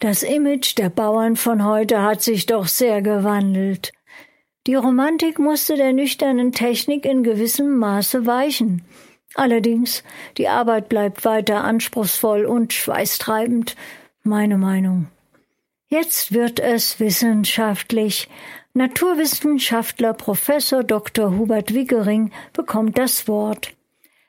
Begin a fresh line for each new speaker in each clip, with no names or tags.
Das Image der Bauern von heute hat sich doch sehr gewandelt. Die Romantik musste der nüchternen Technik in gewissem Maße weichen. Allerdings, die Arbeit bleibt weiter anspruchsvoll und schweißtreibend, meine Meinung. Jetzt wird es wissenschaftlich. Naturwissenschaftler Professor Dr. Hubert Wiggering bekommt das Wort.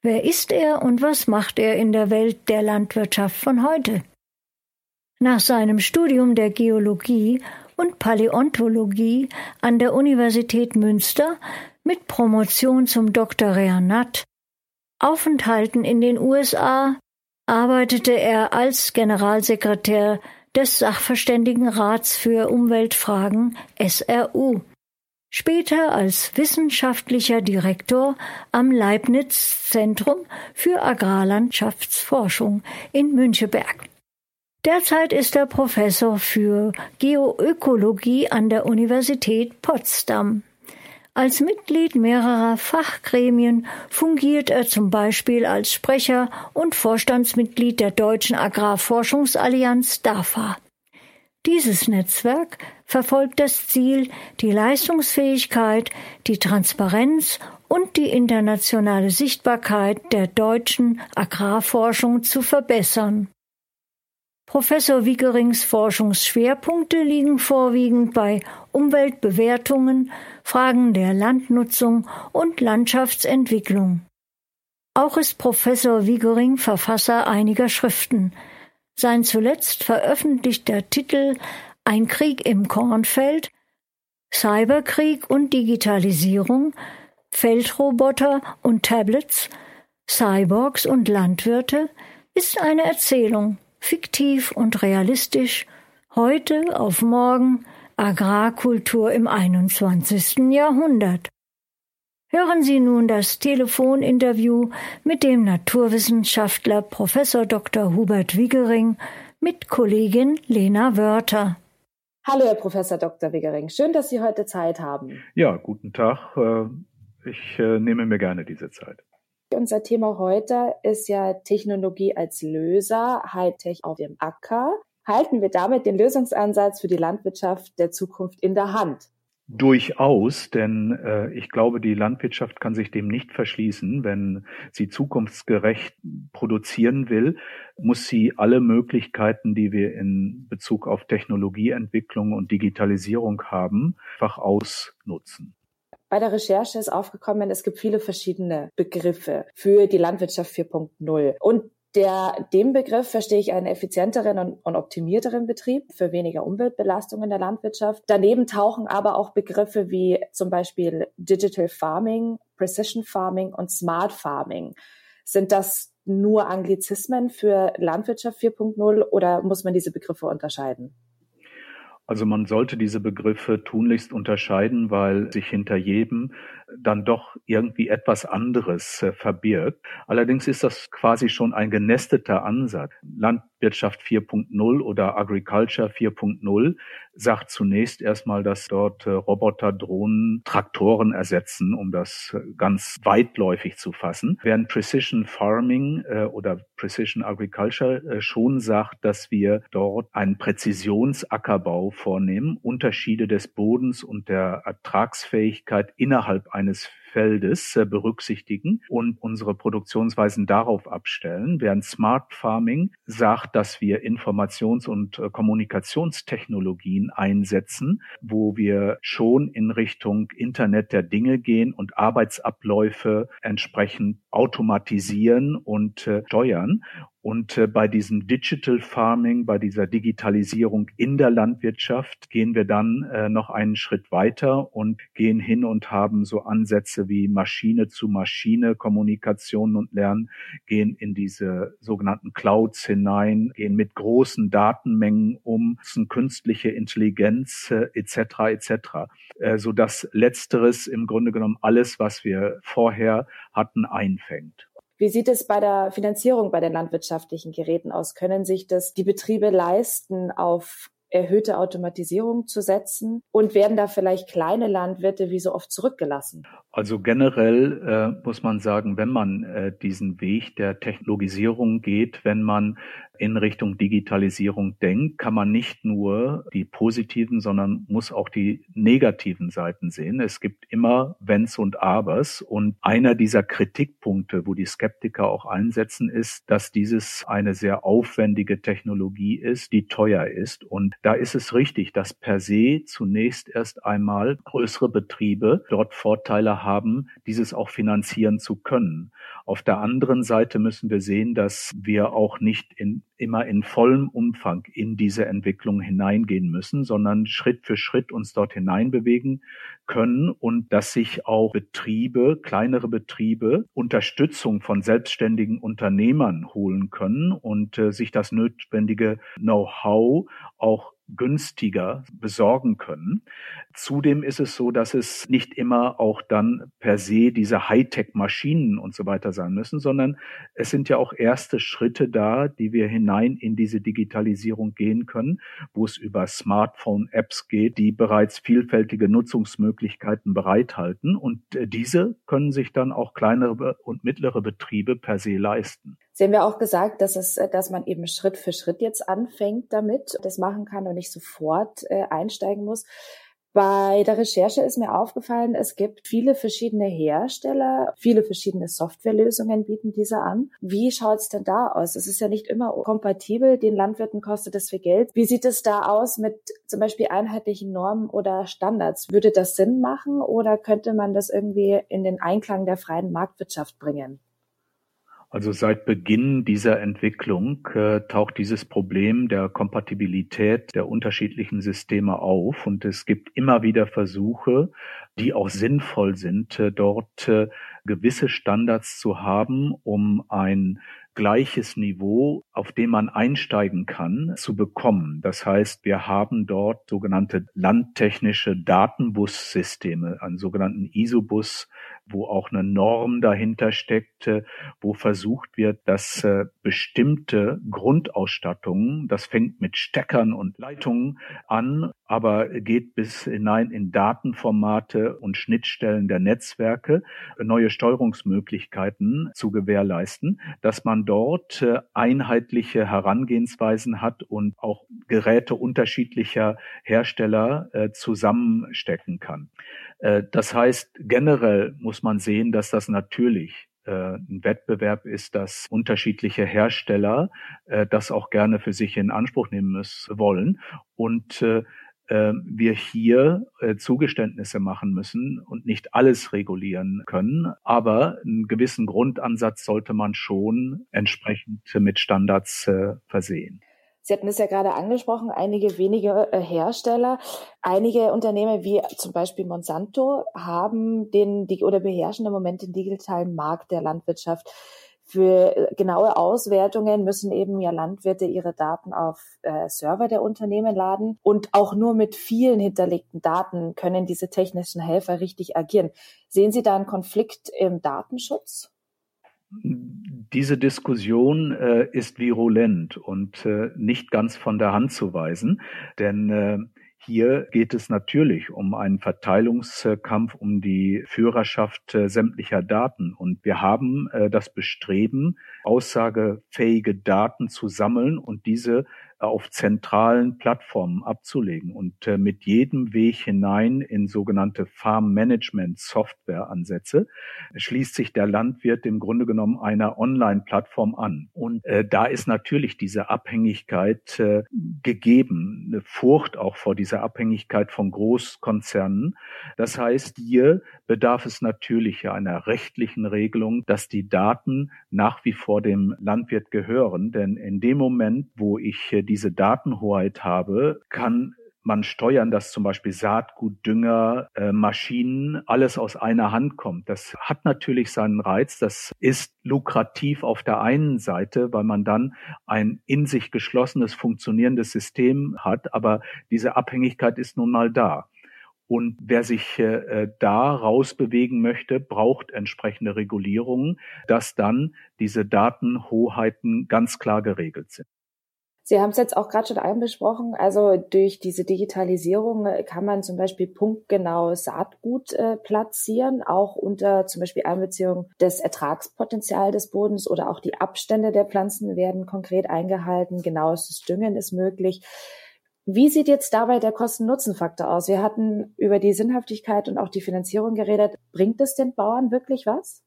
Wer ist er und was macht er in der Welt der Landwirtschaft von heute? Nach seinem Studium der Geologie und Paläontologie an der Universität Münster mit Promotion zum Doktorreanat, Aufenthalten in den USA, arbeitete er als Generalsekretär des Sachverständigenrats für Umweltfragen SRU, später als wissenschaftlicher Direktor am Leibniz Zentrum für Agrarlandschaftsforschung in Müncheberg. Derzeit ist er Professor für Geoökologie an der Universität Potsdam. Als Mitglied mehrerer Fachgremien fungiert er zum Beispiel als Sprecher und Vorstandsmitglied der Deutschen Agrarforschungsallianz DAFA. Dieses Netzwerk verfolgt das Ziel, die Leistungsfähigkeit, die Transparenz und die internationale Sichtbarkeit der deutschen Agrarforschung zu verbessern. Professor Wiegerings Forschungsschwerpunkte liegen vorwiegend bei Umweltbewertungen, Fragen der Landnutzung und Landschaftsentwicklung. Auch ist Professor Wiegering Verfasser einiger Schriften. Sein zuletzt veröffentlichter Titel Ein Krieg im Kornfeld, Cyberkrieg und Digitalisierung, Feldroboter und Tablets, Cyborgs und Landwirte ist eine Erzählung fiktiv und realistisch, heute auf morgen Agrarkultur im 21. Jahrhundert. Hören Sie nun das Telefoninterview mit dem Naturwissenschaftler Prof. Dr. Hubert Wiegering mit Kollegin Lena Wörter.
Hallo, Herr Professor Dr. Wiegering. Schön, dass Sie heute Zeit haben.
Ja, guten Tag. Äh, ich äh, nehme mir gerne diese Zeit.
Unser Thema heute ist ja Technologie als Löser, Hightech auf dem Acker. Halten wir damit den Lösungsansatz für die Landwirtschaft der Zukunft in der Hand?
Durchaus, denn äh, ich glaube, die Landwirtschaft kann sich dem nicht verschließen. Wenn sie zukunftsgerecht produzieren will, muss sie alle Möglichkeiten, die wir in Bezug auf Technologieentwicklung und Digitalisierung haben, einfach ausnutzen.
Bei der Recherche ist aufgekommen, es gibt viele verschiedene Begriffe für die Landwirtschaft 4.0. Und der, dem Begriff verstehe ich einen effizienteren und, und, optimierteren Betrieb für weniger Umweltbelastung in der Landwirtschaft. Daneben tauchen aber auch Begriffe wie zum Beispiel Digital Farming, Precision Farming und Smart Farming. Sind das nur Anglizismen für Landwirtschaft 4.0 oder muss man diese Begriffe unterscheiden?
Also man sollte diese Begriffe tunlichst unterscheiden, weil sich hinter jedem dann doch irgendwie etwas anderes äh, verbirgt. Allerdings ist das quasi schon ein genesteter Ansatz. Landwirtschaft 4.0 oder Agriculture 4.0 sagt zunächst erstmal, dass dort äh, Roboter, Drohnen, Traktoren ersetzen, um das äh, ganz weitläufig zu fassen, während Precision Farming oder Precision Agriculture schon sagt, dass wir dort einen Präzisionsackerbau vornehmen, Unterschiede des Bodens und der Ertragsfähigkeit innerhalb eines Feldes äh, berücksichtigen und unsere Produktionsweisen darauf abstellen, während Smart Farming sagt, dass wir Informations- und äh, Kommunikationstechnologien einsetzen, wo wir schon in Richtung Internet der Dinge gehen und Arbeitsabläufe entsprechend automatisieren und äh, steuern. Und äh, bei diesem Digital Farming, bei dieser Digitalisierung in der Landwirtschaft gehen wir dann äh, noch einen Schritt weiter und gehen hin und haben so Ansätze wie Maschine zu Maschine Kommunikation und Lernen, gehen in diese sogenannten Clouds hinein, gehen mit großen Datenmengen um, künstliche Intelligenz äh, etc. etc. Äh, so dass letzteres im Grunde genommen alles, was wir vorher hatten, einfängt.
Wie sieht es bei der Finanzierung bei den landwirtschaftlichen Geräten aus? Können sich das die Betriebe leisten, auf erhöhte Automatisierung zu setzen? Und werden da vielleicht kleine Landwirte wie so oft zurückgelassen?
Also generell äh, muss man sagen, wenn man äh, diesen Weg der Technologisierung geht, wenn man in Richtung Digitalisierung denkt, kann man nicht nur die positiven, sondern muss auch die negativen Seiten sehen. Es gibt immer Wenns und Abers. Und einer dieser Kritikpunkte, wo die Skeptiker auch einsetzen, ist, dass dieses eine sehr aufwendige Technologie ist, die teuer ist. Und da ist es richtig, dass per se zunächst erst einmal größere Betriebe dort Vorteile haben, dieses auch finanzieren zu können. Auf der anderen Seite müssen wir sehen, dass wir auch nicht in, immer in vollem Umfang in diese Entwicklung hineingehen müssen, sondern Schritt für Schritt uns dort hineinbewegen können und dass sich auch Betriebe, kleinere Betriebe Unterstützung von selbstständigen Unternehmern holen können und äh, sich das notwendige Know-how auch günstiger besorgen können. Zudem ist es so, dass es nicht immer auch dann per se diese Hightech-Maschinen und so weiter sein müssen, sondern es sind ja auch erste Schritte da, die wir hinein in diese Digitalisierung gehen können, wo es über Smartphone-Apps geht, die bereits vielfältige Nutzungsmöglichkeiten bereithalten. Und äh, diese können sich dann auch kleinere und mittlere Betriebe per se leisten.
Sie haben ja auch gesagt, dass es, dass man eben Schritt für Schritt jetzt anfängt damit, das machen kann und nicht sofort äh, einsteigen muss. Bei der Recherche ist mir aufgefallen, es gibt viele verschiedene Hersteller, viele verschiedene Softwarelösungen bieten diese an. Wie schaut's denn da aus? Es ist ja nicht immer kompatibel, den Landwirten kostet es viel Geld. Wie sieht es da aus mit zum Beispiel einheitlichen Normen oder Standards? Würde das Sinn machen oder könnte man das irgendwie in den Einklang der freien Marktwirtschaft bringen?
Also seit Beginn dieser Entwicklung äh, taucht dieses Problem der Kompatibilität der unterschiedlichen Systeme auf. Und es gibt immer wieder Versuche, die auch sinnvoll sind, äh, dort äh, gewisse Standards zu haben, um ein gleiches Niveau, auf dem man einsteigen kann, zu bekommen. Das heißt, wir haben dort sogenannte landtechnische Datenbussysteme, einen sogenannten ISO-Bus, wo auch eine Norm dahinter steckt, wo versucht wird, dass äh, bestimmte Grundausstattungen, das fängt mit Steckern und Leitungen an, aber geht bis hinein in Datenformate und Schnittstellen der Netzwerke, neue Steuerungsmöglichkeiten zu gewährleisten, dass man dort äh, einheitliche Herangehensweisen hat und auch Geräte unterschiedlicher Hersteller äh, zusammenstecken kann. Äh, das heißt, generell muss man sehen, dass das natürlich ein Wettbewerb ist, dass unterschiedliche Hersteller das auch gerne für sich in Anspruch nehmen müssen, wollen. Und wir hier äh, Zugeständnisse machen müssen und nicht alles regulieren können. Aber einen gewissen Grundansatz sollte man schon entsprechend mit Standards äh, versehen.
Sie hatten es ja gerade angesprochen, einige wenige äh, Hersteller. Einige Unternehmen wie zum Beispiel Monsanto haben den oder beherrschen im Moment den digitalen Markt der Landwirtschaft. Für äh, genaue Auswertungen müssen eben ja Landwirte ihre Daten auf äh, Server der Unternehmen laden und auch nur mit vielen hinterlegten Daten können diese technischen Helfer richtig agieren. Sehen Sie da einen Konflikt im Datenschutz?
Diese Diskussion äh, ist virulent und äh, nicht ganz von der Hand zu weisen, denn äh, hier geht es natürlich um einen Verteilungskampf um die Führerschaft äh, sämtlicher Daten. Und wir haben äh, das Bestreben, aussagefähige Daten zu sammeln und diese auf zentralen Plattformen abzulegen und äh, mit jedem Weg hinein in sogenannte Farm Management Software Ansätze schließt sich der Landwirt im Grunde genommen einer Online-Plattform an. Und äh, da ist natürlich diese Abhängigkeit äh, gegeben, eine Furcht auch vor dieser Abhängigkeit von Großkonzernen. Das heißt, hier bedarf es natürlich einer rechtlichen Regelung, dass die Daten nach wie vor dem Landwirt gehören. Denn in dem Moment, wo ich äh, diese Datenhoheit habe, kann man steuern, dass zum Beispiel Saatgut, Dünger, äh, Maschinen, alles aus einer Hand kommt. Das hat natürlich seinen Reiz. Das ist lukrativ auf der einen Seite, weil man dann ein in sich geschlossenes, funktionierendes System hat. Aber diese Abhängigkeit ist nun mal da. Und wer sich äh, da rausbewegen möchte, braucht entsprechende Regulierungen, dass dann diese Datenhoheiten ganz klar geregelt sind.
Sie haben es jetzt auch gerade schon einbesprochen. Also durch diese Digitalisierung äh, kann man zum Beispiel punktgenau Saatgut äh, platzieren, auch unter zum Beispiel Einbeziehung des Ertragspotenzials des Bodens oder auch die Abstände der Pflanzen werden konkret eingehalten. Genaues Düngen ist möglich. Wie sieht jetzt dabei der Kosten-Nutzen-Faktor aus? Wir hatten über die Sinnhaftigkeit und auch die Finanzierung geredet. Bringt es den Bauern wirklich was?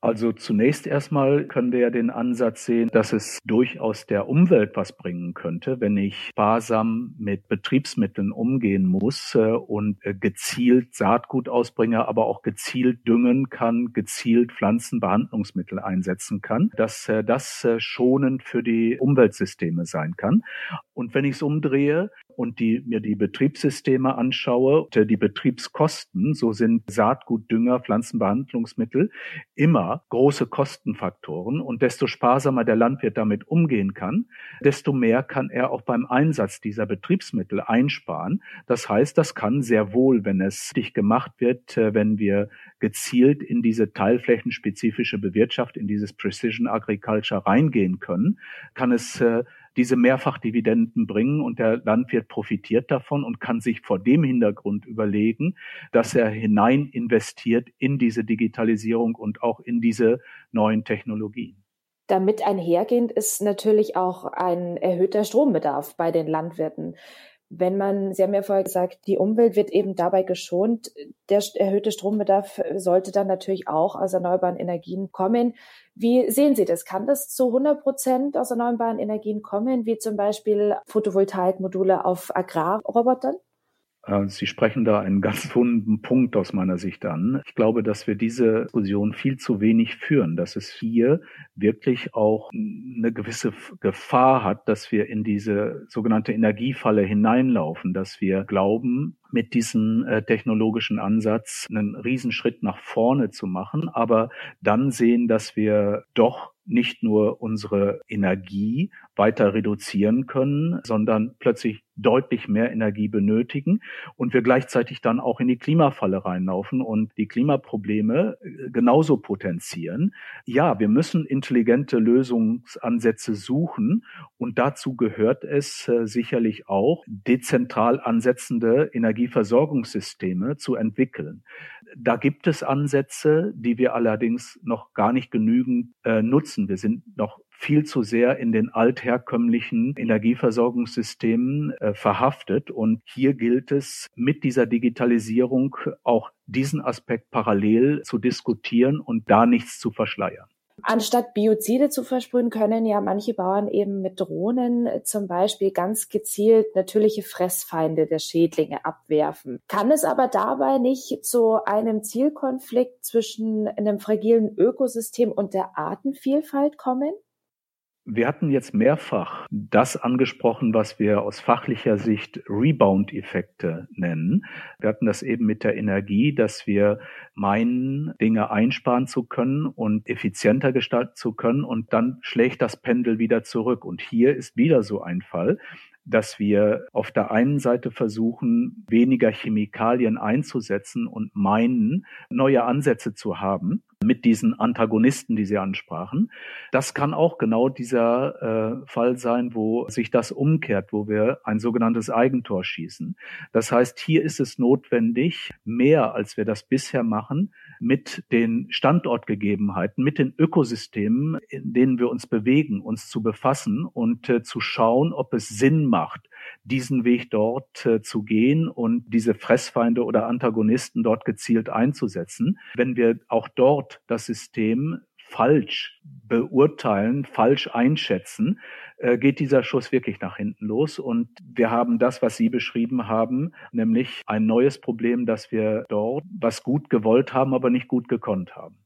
Also zunächst erstmal können wir ja den Ansatz sehen, dass es durchaus der Umwelt was bringen könnte, wenn ich sparsam mit Betriebsmitteln umgehen muss äh, und äh, gezielt Saatgut ausbringe, aber auch gezielt düngen kann, gezielt Pflanzenbehandlungsmittel einsetzen kann, dass äh, das schonend für die Umweltsysteme sein kann. Und wenn ich es umdrehe und die, mir die Betriebssysteme anschaue, die Betriebskosten, so sind Saatgut, Dünger, Pflanzenbehandlungsmittel immer große Kostenfaktoren. Und desto sparsamer der Landwirt damit umgehen kann, desto mehr kann er auch beim Einsatz dieser Betriebsmittel einsparen. Das heißt, das kann sehr wohl, wenn es richtig gemacht wird, äh, wenn wir gezielt in diese teilflächenspezifische Bewirtschaftung, in dieses Precision Agriculture reingehen können, kann es äh, diese Mehrfachdividenden bringen und der Landwirt profitiert davon und kann sich vor dem Hintergrund überlegen, dass er hinein investiert in diese Digitalisierung und auch in diese neuen Technologien.
Damit einhergehend ist natürlich auch ein erhöhter Strombedarf bei den Landwirten wenn man, Sie haben ja vorher gesagt, die Umwelt wird eben dabei geschont. Der erhöhte Strombedarf sollte dann natürlich auch aus erneuerbaren Energien kommen. Wie sehen Sie das? Kann das zu 100 Prozent aus erneuerbaren Energien kommen, wie zum Beispiel Photovoltaikmodule auf Agrarrobotern?
Äh, Sie sprechen da einen ganz wunden Punkt aus meiner Sicht an. Ich glaube, dass wir diese Diskussion viel zu wenig führen, dass es hier wirklich auch eine gewisse Gefahr hat, dass wir in diese sogenannte Energiefalle hineinlaufen, dass wir glauben, mit diesem äh, technologischen Ansatz einen Riesenschritt nach vorne zu machen, aber dann sehen, dass wir doch nicht nur unsere Energie weiter reduzieren können, sondern plötzlich deutlich mehr Energie benötigen und wir gleichzeitig dann auch in die Klimafalle reinlaufen und die Klimaprobleme äh, genauso potenzieren. Ja, wir müssen intelligente Lösungsansätze suchen und dazu gehört es äh, sicherlich auch, dezentral ansetzende Energieversorgungssysteme zu entwickeln. Da gibt es Ansätze, die wir allerdings noch gar nicht genügend äh, nutzen. Wir sind noch viel zu sehr in den altherkömmlichen Energieversorgungssystemen äh, verhaftet. Und hier gilt es, mit dieser Digitalisierung auch diesen Aspekt parallel zu diskutieren und da nichts zu verschleiern.
Anstatt Biozide zu versprühen, können ja manche Bauern eben mit Drohnen äh, zum Beispiel ganz gezielt natürliche Fressfeinde der Schädlinge abwerfen. Kann es aber dabei nicht zu einem Zielkonflikt zwischen einem fragilen Ökosystem und der Artenvielfalt kommen?
Wir hatten jetzt mehrfach das angesprochen, was wir aus fachlicher Sicht Rebound-Effekte nennen. Wir hatten das eben mit der Energie, dass wir meinen, Dinge einsparen zu können und effizienter gestalten zu können und dann schlägt das Pendel wieder zurück. Und hier ist wieder so ein Fall dass wir auf der einen Seite versuchen, weniger Chemikalien einzusetzen und meinen, neue Ansätze zu haben mit diesen Antagonisten, die Sie ansprachen. Das kann auch genau dieser äh, Fall sein, wo sich das umkehrt, wo wir ein sogenanntes Eigentor schießen. Das heißt, hier ist es notwendig, mehr als wir das bisher machen, mit den Standortgegebenheiten, mit den Ökosystemen, in denen wir uns bewegen, uns zu befassen und äh, zu schauen, ob es Sinn macht, diesen Weg dort äh, zu gehen und diese Fressfeinde oder Antagonisten dort gezielt einzusetzen. Wenn wir auch dort das System falsch beurteilen, falsch einschätzen, äh, geht dieser Schuss wirklich nach hinten los. Und wir haben das, was Sie beschrieben haben, nämlich ein neues Problem, dass wir dort was gut gewollt haben, aber nicht gut gekonnt haben.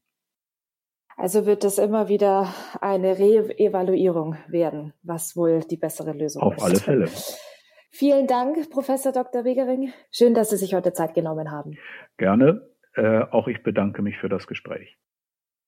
Also wird das immer wieder eine Re-Evaluierung werden, was wohl die bessere Lösung
Auf
ist.
Auf alle Fälle.
Vielen Dank, Professor Dr. Wegering. Schön, dass Sie sich heute Zeit genommen haben.
Gerne. Äh, auch ich bedanke mich für das Gespräch.